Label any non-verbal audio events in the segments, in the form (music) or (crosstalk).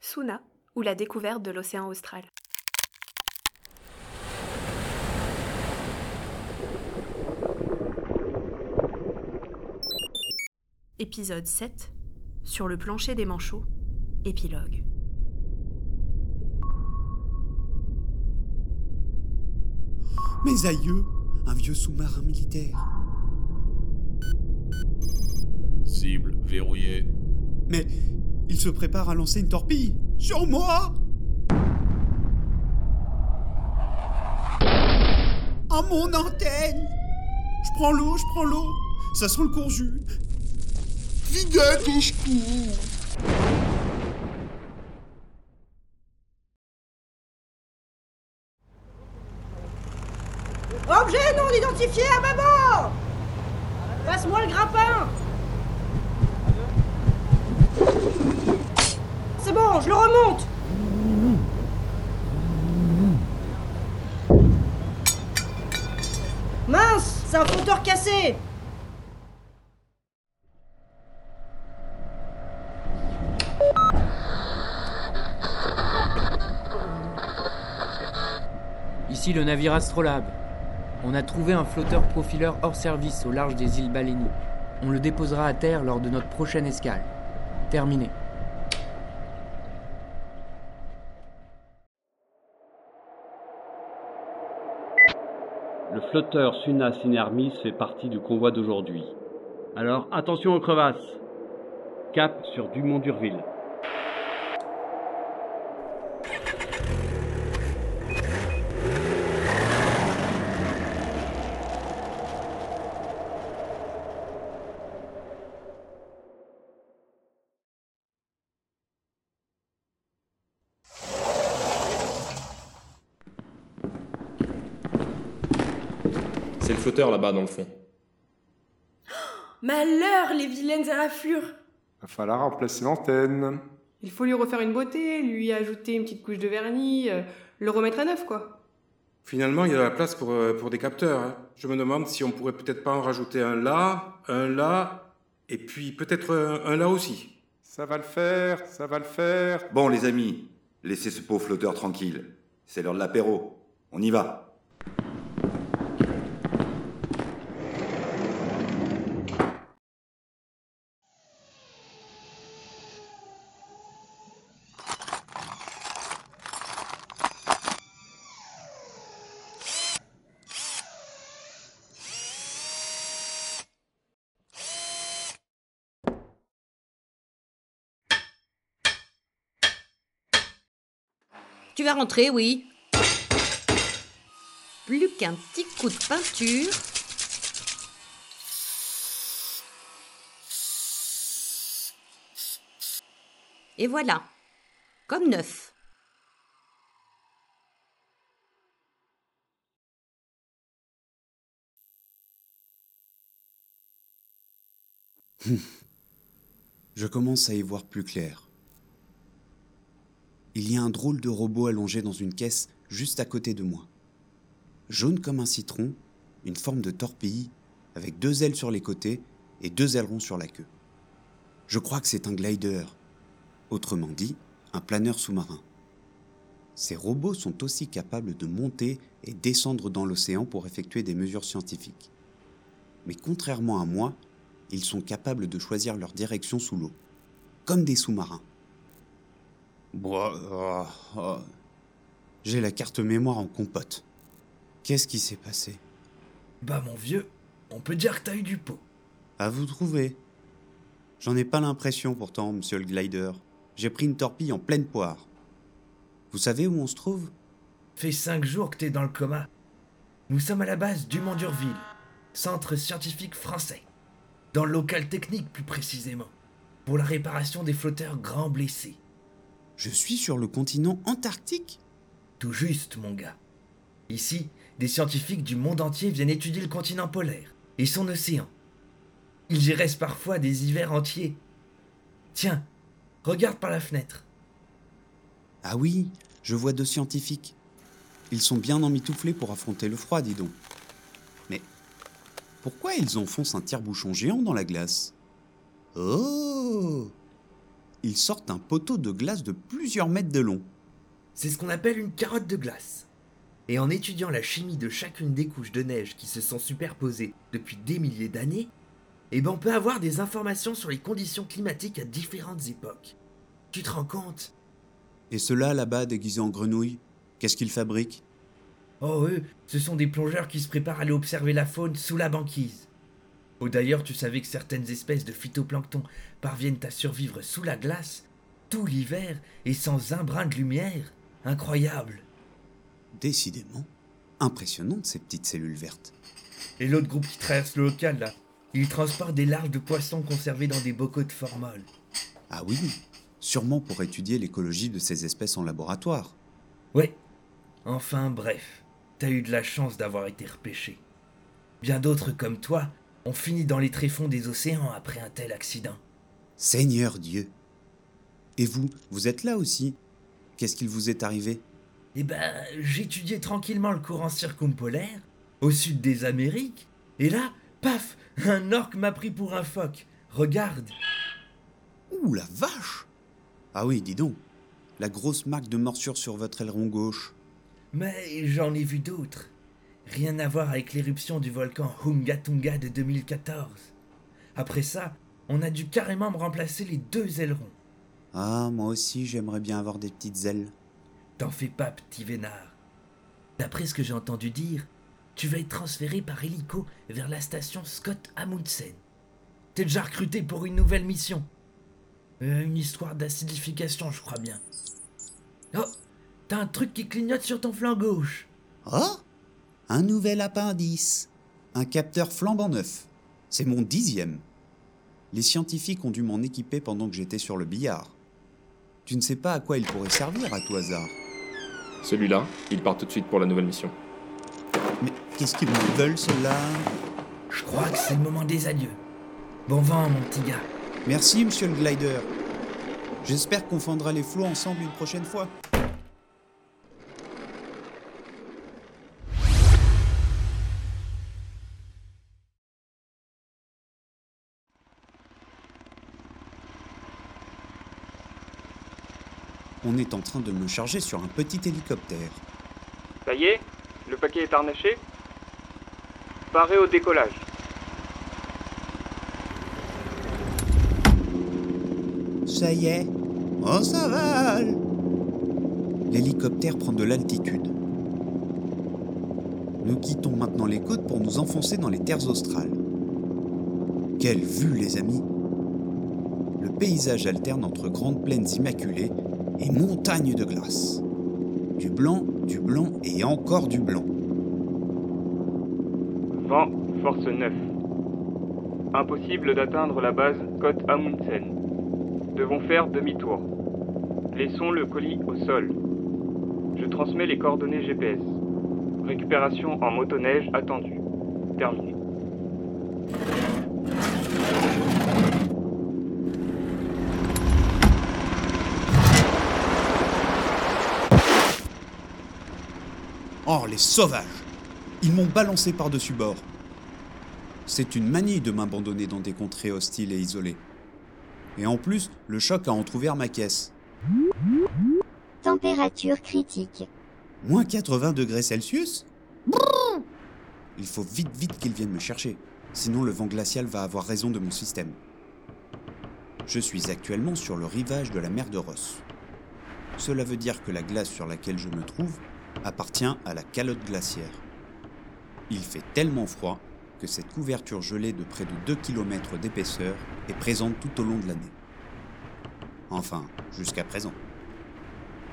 Suna ou la découverte de l'océan austral. Épisode 7 Sur le plancher des manchots, épilogue. Mes aïeux, un vieux sous-marin militaire. Cible verrouillée. Mais il se prépare à lancer une torpille. Sur moi. À mon antenne. Je prends l'eau, je prends l'eau. Ça sent le courju. Vidette au secours. Objet non identifié à maman Passe-moi le grappin Je le remonte Mince C'est un flotteur cassé Ici le navire Astrolabe. On a trouvé un flotteur profileur hors service au large des îles Balénie. On le déposera à terre lors de notre prochaine escale. Terminé. Le flotteur Suna Sinermis fait partie du convoi d'aujourd'hui. Alors attention aux crevasses. Cap sur Dumont d'Urville. C'est le flotteur là-bas dans le fond. Malheur, les vilaines éraflures Va falloir remplacer l'antenne. Il faut lui refaire une beauté, lui ajouter une petite couche de vernis, euh, le remettre à neuf, quoi. Finalement, il y a la place pour, euh, pour des capteurs. hein. Je me demande si on pourrait peut-être pas en rajouter un là, un là, et puis peut-être un, un là aussi. Ça va le faire, ça va le faire. Bon, les amis, laissez ce pauvre flotteur tranquille. C'est l'heure de l'apéro. On y va. Rentrer, oui. Plus qu'un petit coup de peinture. Et voilà. Comme neuf. (laughs) Je commence à y voir plus clair. Il y a un drôle de robot allongé dans une caisse juste à côté de moi. Jaune comme un citron, une forme de torpille, avec deux ailes sur les côtés et deux ailerons sur la queue. Je crois que c'est un glider, autrement dit, un planeur sous-marin. Ces robots sont aussi capables de monter et descendre dans l'océan pour effectuer des mesures scientifiques. Mais contrairement à moi, ils sont capables de choisir leur direction sous l'eau, comme des sous-marins. Boah, ah, ah. J'ai la carte mémoire en compote. Qu'est-ce qui s'est passé? Bah mon vieux, on peut dire que t'as eu du pot. À vous trouver. J'en ai pas l'impression pourtant, monsieur le glider. J'ai pris une torpille en pleine poire. Vous savez où on se trouve? Fait cinq jours que t'es dans le coma. Nous sommes à la base du Mont d'Urville, centre scientifique français. Dans le local technique plus précisément, pour la réparation des flotteurs grands blessés. Je suis sur le continent antarctique Tout juste, mon gars. Ici, des scientifiques du monde entier viennent étudier le continent polaire et son océan. Ils y restent parfois des hivers entiers. Tiens, regarde par la fenêtre. Ah oui, je vois deux scientifiques. Ils sont bien emmitouflés pour affronter le froid, dis donc. Mais pourquoi ils enfoncent un tire-bouchon géant dans la glace? Oh ils sortent un poteau de glace de plusieurs mètres de long. C'est ce qu'on appelle une carotte de glace. Et en étudiant la chimie de chacune des couches de neige qui se sont superposées depuis des milliers d'années, eh ben on peut avoir des informations sur les conditions climatiques à différentes époques. Tu te rends compte? Et ceux-là, là-bas, déguisés en grenouilles, qu'est-ce qu'ils fabriquent? Oh, eux, ce sont des plongeurs qui se préparent à aller observer la faune sous la banquise. Oh, d'ailleurs, tu savais que certaines espèces de phytoplancton parviennent à survivre sous la glace, tout l'hiver, et sans un brin de lumière? Incroyable Décidément, impressionnantes ces petites cellules vertes. Et l'autre groupe qui traverse le local, là, il transporte des larves de poissons conservés dans des bocaux de formol. Ah oui, sûrement pour étudier l'écologie de ces espèces en laboratoire. Ouais. Enfin, bref, t'as eu de la chance d'avoir été repêché. Bien d'autres comme toi ont fini dans les tréfonds des océans après un tel accident. Seigneur Dieu Et vous, vous êtes là aussi? Qu'est-ce qu'il vous est arrivé? Eh ben, j'étudiais tranquillement le courant circumpolaire, au sud des Amériques, et là, paf, un orque m'a pris pour un phoque. Regarde. Ouh la vache Ah oui, dis donc. La grosse marque de morsure sur votre aileron gauche. Mais j'en ai vu d'autres. Rien à voir avec l'éruption du volcan Hungatunga de 2014. Après ça, on a dû carrément me remplacer les deux ailerons. Ah, moi aussi, j'aimerais bien avoir des petites ailes. T'en fais pas, petit vénard. D'après ce que j'ai entendu dire, tu vas être transféré par hélico vers la station Scott Amundsen. T'es déjà recruté pour une nouvelle mission. Euh, une histoire d'acidification, je crois bien. Oh, t'as un truc qui clignote sur ton flanc gauche. Oh? Un nouvel appendice. Un capteur flambant neuf. C'est mon dixième. Les scientifiques ont dû m'en équiper pendant que j'étais sur le billard. Tu ne sais pas à quoi il pourrait servir à tout hasard. Celui-là, il part tout de suite pour la nouvelle mission. Mais qu'est-ce qu'ils me veulent, ceux-là? Je crois que c'est le moment des adieux. Bon vent, mon petit gars. Merci, monsieur le glider. J'espère qu'on fendra les flots ensemble une prochaine fois. On est en train de me charger sur un petit hélicoptère. Ça y est Le paquet est harnaché Paré au décollage. Ça y est, on s'avale L'hélicoptère prend de l'altitude. Nous quittons maintenant les côtes pour nous enfoncer dans les terres australes. Quelle vue, les amis Le paysage alterne entre grandes plaines immaculées et montagnes de glace. Du blanc, du blanc et encore du blanc. Vent, force 9. Impossible d'atteindre la base Côte Amundsen. Devons faire demi-tour. Laissons le colis au sol. Je transmets les coordonnées GPS. Récupération en motoneige attendue. Terminé. Oh, les sauvages Ils m'ont balancé par-dessus bord. C'est une manie de m'abandonner dans des contrées hostiles et isolées. Et en plus, le choc a entrouvert ma caisse. Température critique. Moins 80 degrés Celsius? Il faut vite vite qu'ils viennent me chercher, sinon le vent glacial va avoir raison de mon système. Je suis actuellement sur le rivage de la mer de Ross. Cela veut dire que la glace sur laquelle je me trouve appartient à la calotte glaciaire. Il fait tellement froid que cette couverture gelée de près de 2 km d'épaisseur est présente tout au long de l'année. Enfin, jusqu'à présent.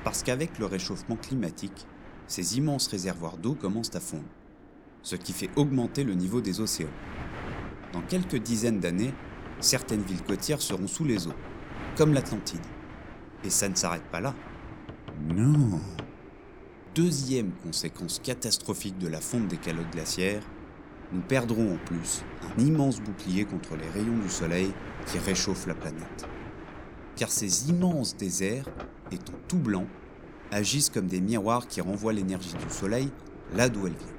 Parce qu'avec le réchauffement climatique, ces immenses réservoirs d'eau commencent à fondre, ce qui fait augmenter le niveau des océans. Dans quelques dizaines d'années, certaines villes côtières seront sous les eaux, comme l'Atlantide. Et ça ne s'arrête pas là. Non. Deuxième conséquence catastrophique de la fonte des calottes glaciaires, nous perdrons en plus un immense bouclier contre les rayons du soleil qui réchauffent la planète. Car ces immenses déserts, étant tout blancs, agissent comme des miroirs qui renvoient l'énergie du soleil là d'où elle vient.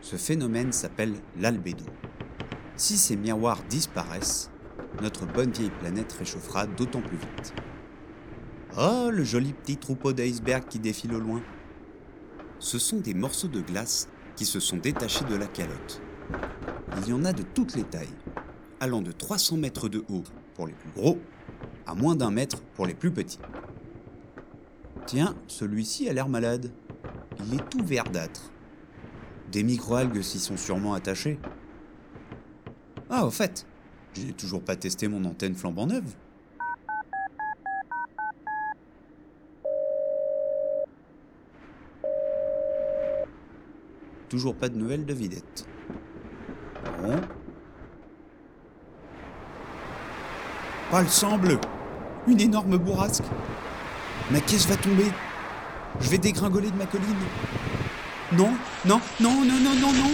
Ce phénomène s'appelle l'albédo. Si ces miroirs disparaissent, notre bonne vieille planète réchauffera d'autant plus vite. Oh, le joli petit troupeau d'icebergs qui défile au loin. Ce sont des morceaux de glace qui se sont détachés de la calotte. Il y en a de toutes les tailles, allant de 300 mètres de haut pour les plus gros à moins d'un mètre pour les plus petits. Tiens, celui-ci a l'air malade. Il est tout verdâtre. Des microalgues s'y sont sûrement attachées. Ah, au fait, j'ai toujours pas testé mon antenne flambant neuve. Toujours pas de nouvelles de Vidette. Bon. Pas le sang bleu Une énorme bourrasque Ma caisse va tomber Je vais dégringoler de ma colline Non, non, non, non, non, non, non.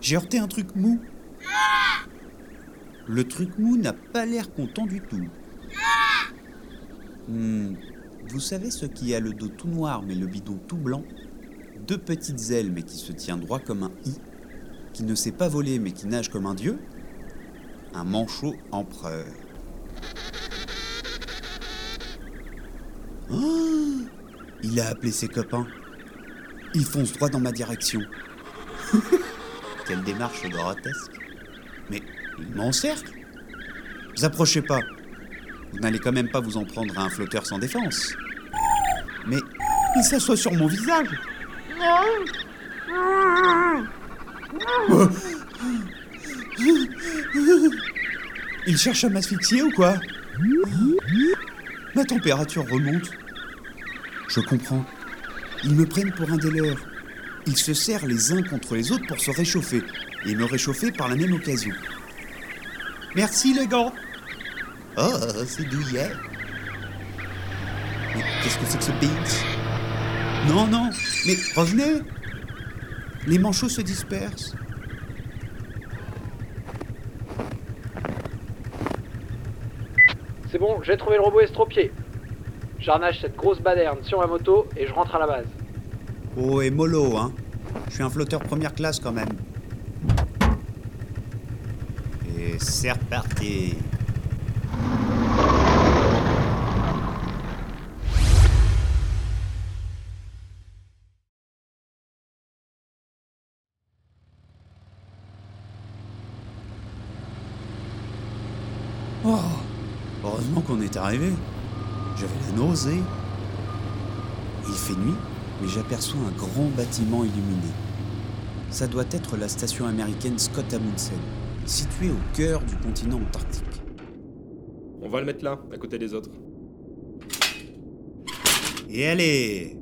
J'ai heurté un truc mou. Le truc mou n'a pas l'air content du tout. Hmm, Vous savez ce qui a le dos tout noir mais le bidon tout blanc? Deux petites ailes mais qui se tient droit comme un i Qui ne sait pas voler mais qui nage comme un dieu? Un manchot empereur. Oh Il a appelé ses copains. Il fonce droit dans ma direction. (laughs) Quelle démarche grotesque. Mais il m'encercle. Vous approchez pas. Vous n'allez quand même pas vous en prendre à un flotteur sans défense. Mais il s'assoit sur mon visage. Il cherche à m'asphyxier ou quoi? Ma température remonte. Je comprends. Ils me prennent pour un des leurs. Ils se serrent les uns contre les autres pour se réchauffer et me réchauffer par la même occasion. Merci les gants. Oh, c'est douillet. Mais qu'est-ce que c'est que ce pays Non, non, mais revenez. Les manchots se dispersent. C'est bon, j'ai trouvé le robot estropié. J'arnache cette grosse baderne sur ma moto et je rentre à la base. Oh, et mollo, hein. Je suis un flotteur première classe quand même. Et c'est reparti. Qu'on est arrivé. J'avais la nausée. Il fait nuit, mais j'aperçois un grand bâtiment illuminé. Ça doit être la station américaine Scott Amundsen, située au cœur du continent antarctique. On va le mettre là, à côté des autres. Et allez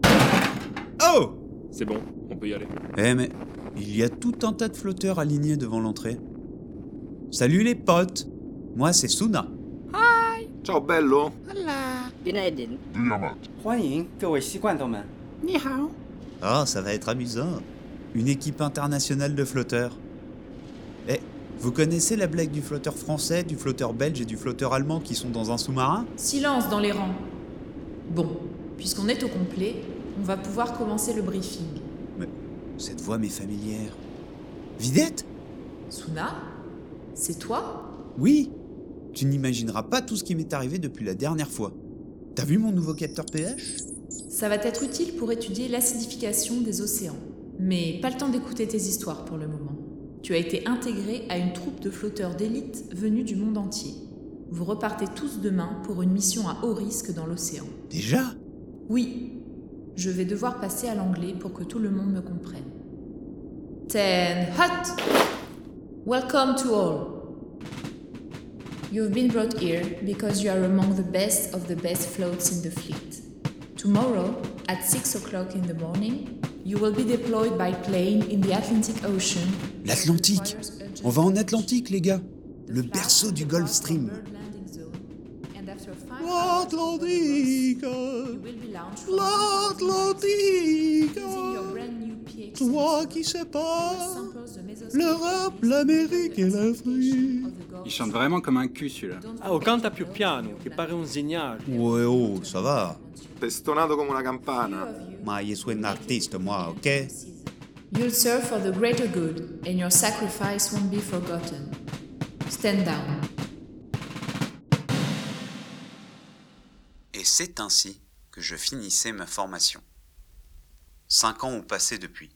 Oh C'est bon, on peut y aller. Eh mais, il y a tout un tas de flotteurs alignés devant l'entrée. Salut les potes Moi c'est Suna. Ciao bello 欢迎各位习惯斗们。你好。 Ah, ça va être amusant. Une équipe internationale de flotteurs. Eh, vous connaissez la blague du flotteur français, du flotteur belge et du flotteur allemand qui sont dans un sous-marin Silence dans les rangs. Bon, puisqu'on est au complet, on va pouvoir commencer le briefing. Mais cette voix m'est familière. Vidette Suna C'est toi Oui tu n'imagineras pas tout ce qui m'est arrivé depuis la dernière fois. T'as vu mon nouveau capteur pH Ça va être utile pour étudier l'acidification des océans. Mais pas le temps d'écouter tes histoires pour le moment. Tu as été intégré à une troupe de flotteurs d'élite venus du monde entier. Vous repartez tous demain pour une mission à haut risque dans l'océan. Déjà? Oui, je vais devoir passer à l'anglais pour que tout le monde me comprenne. Ten hut! Welcome to all. You've been brought here because you are among the best of the best floats in the fleet. Tomorrow, at 6 o'clock in the morning, you will be deployed by plane in the Atlantic Ocean. L'Atlantique. On va en Atlantique, les gars. Le berceau du Gulf Stream. L'Atlantique. L'Atlantique. Toi qui sais pas L'Europe, l'Amérique et l'Afrique Il chante vraiment comme un cul celui-là. Ah, oh, canta più piano, che pare un zignale. Ouais, oh, ça va. Pestonato come una campana. Ma io sono un artiste, moi, ok? You'll serve for the greater good, and your sacrifice won't be forgotten. Stand down. Et c'est ainsi que je finissais ma formation. Cinq ans ont passé depuis.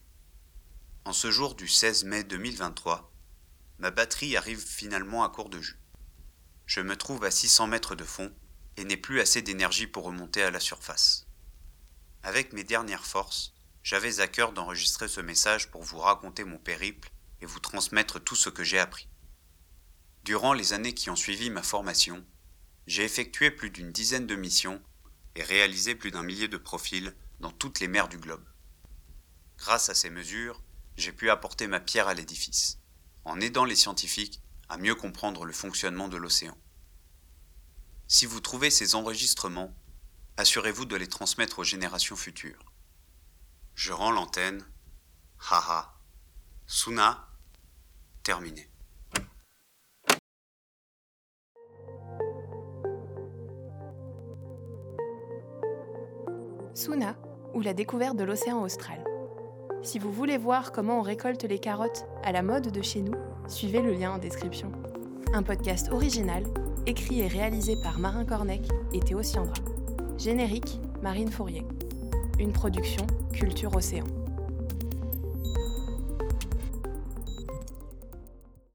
En ce jour du 16 mai 2023, ma batterie arrive finalement à court de jus. Je me trouve à 600 mètres de fond et n'ai plus assez d'énergie pour remonter à la surface. Avec mes dernières forces, j'avais à cœur d'enregistrer ce message pour vous raconter mon périple et vous transmettre tout ce que j'ai appris. Durant les années qui ont suivi ma formation, j'ai effectué plus d'une dizaine de missions et réalisé plus d'un millier de profils dans toutes les mers du globe. Grâce à ces mesures, j'ai pu apporter ma pierre à l'édifice, en aidant les scientifiques à mieux comprendre le fonctionnement de l'océan. Si vous trouvez ces enregistrements, assurez-vous de les transmettre aux générations futures. Je rends l'antenne. Haha. Suna. Terminé. Suna, ou la découverte de l'océan austral. Si vous voulez voir comment on récolte les carottes à la mode de chez nous, suivez le lien en description. Un podcast original, écrit et réalisé par Marin Cornec et Théo Siandra. Générique, Marine Fourier. Une production Culture Océan.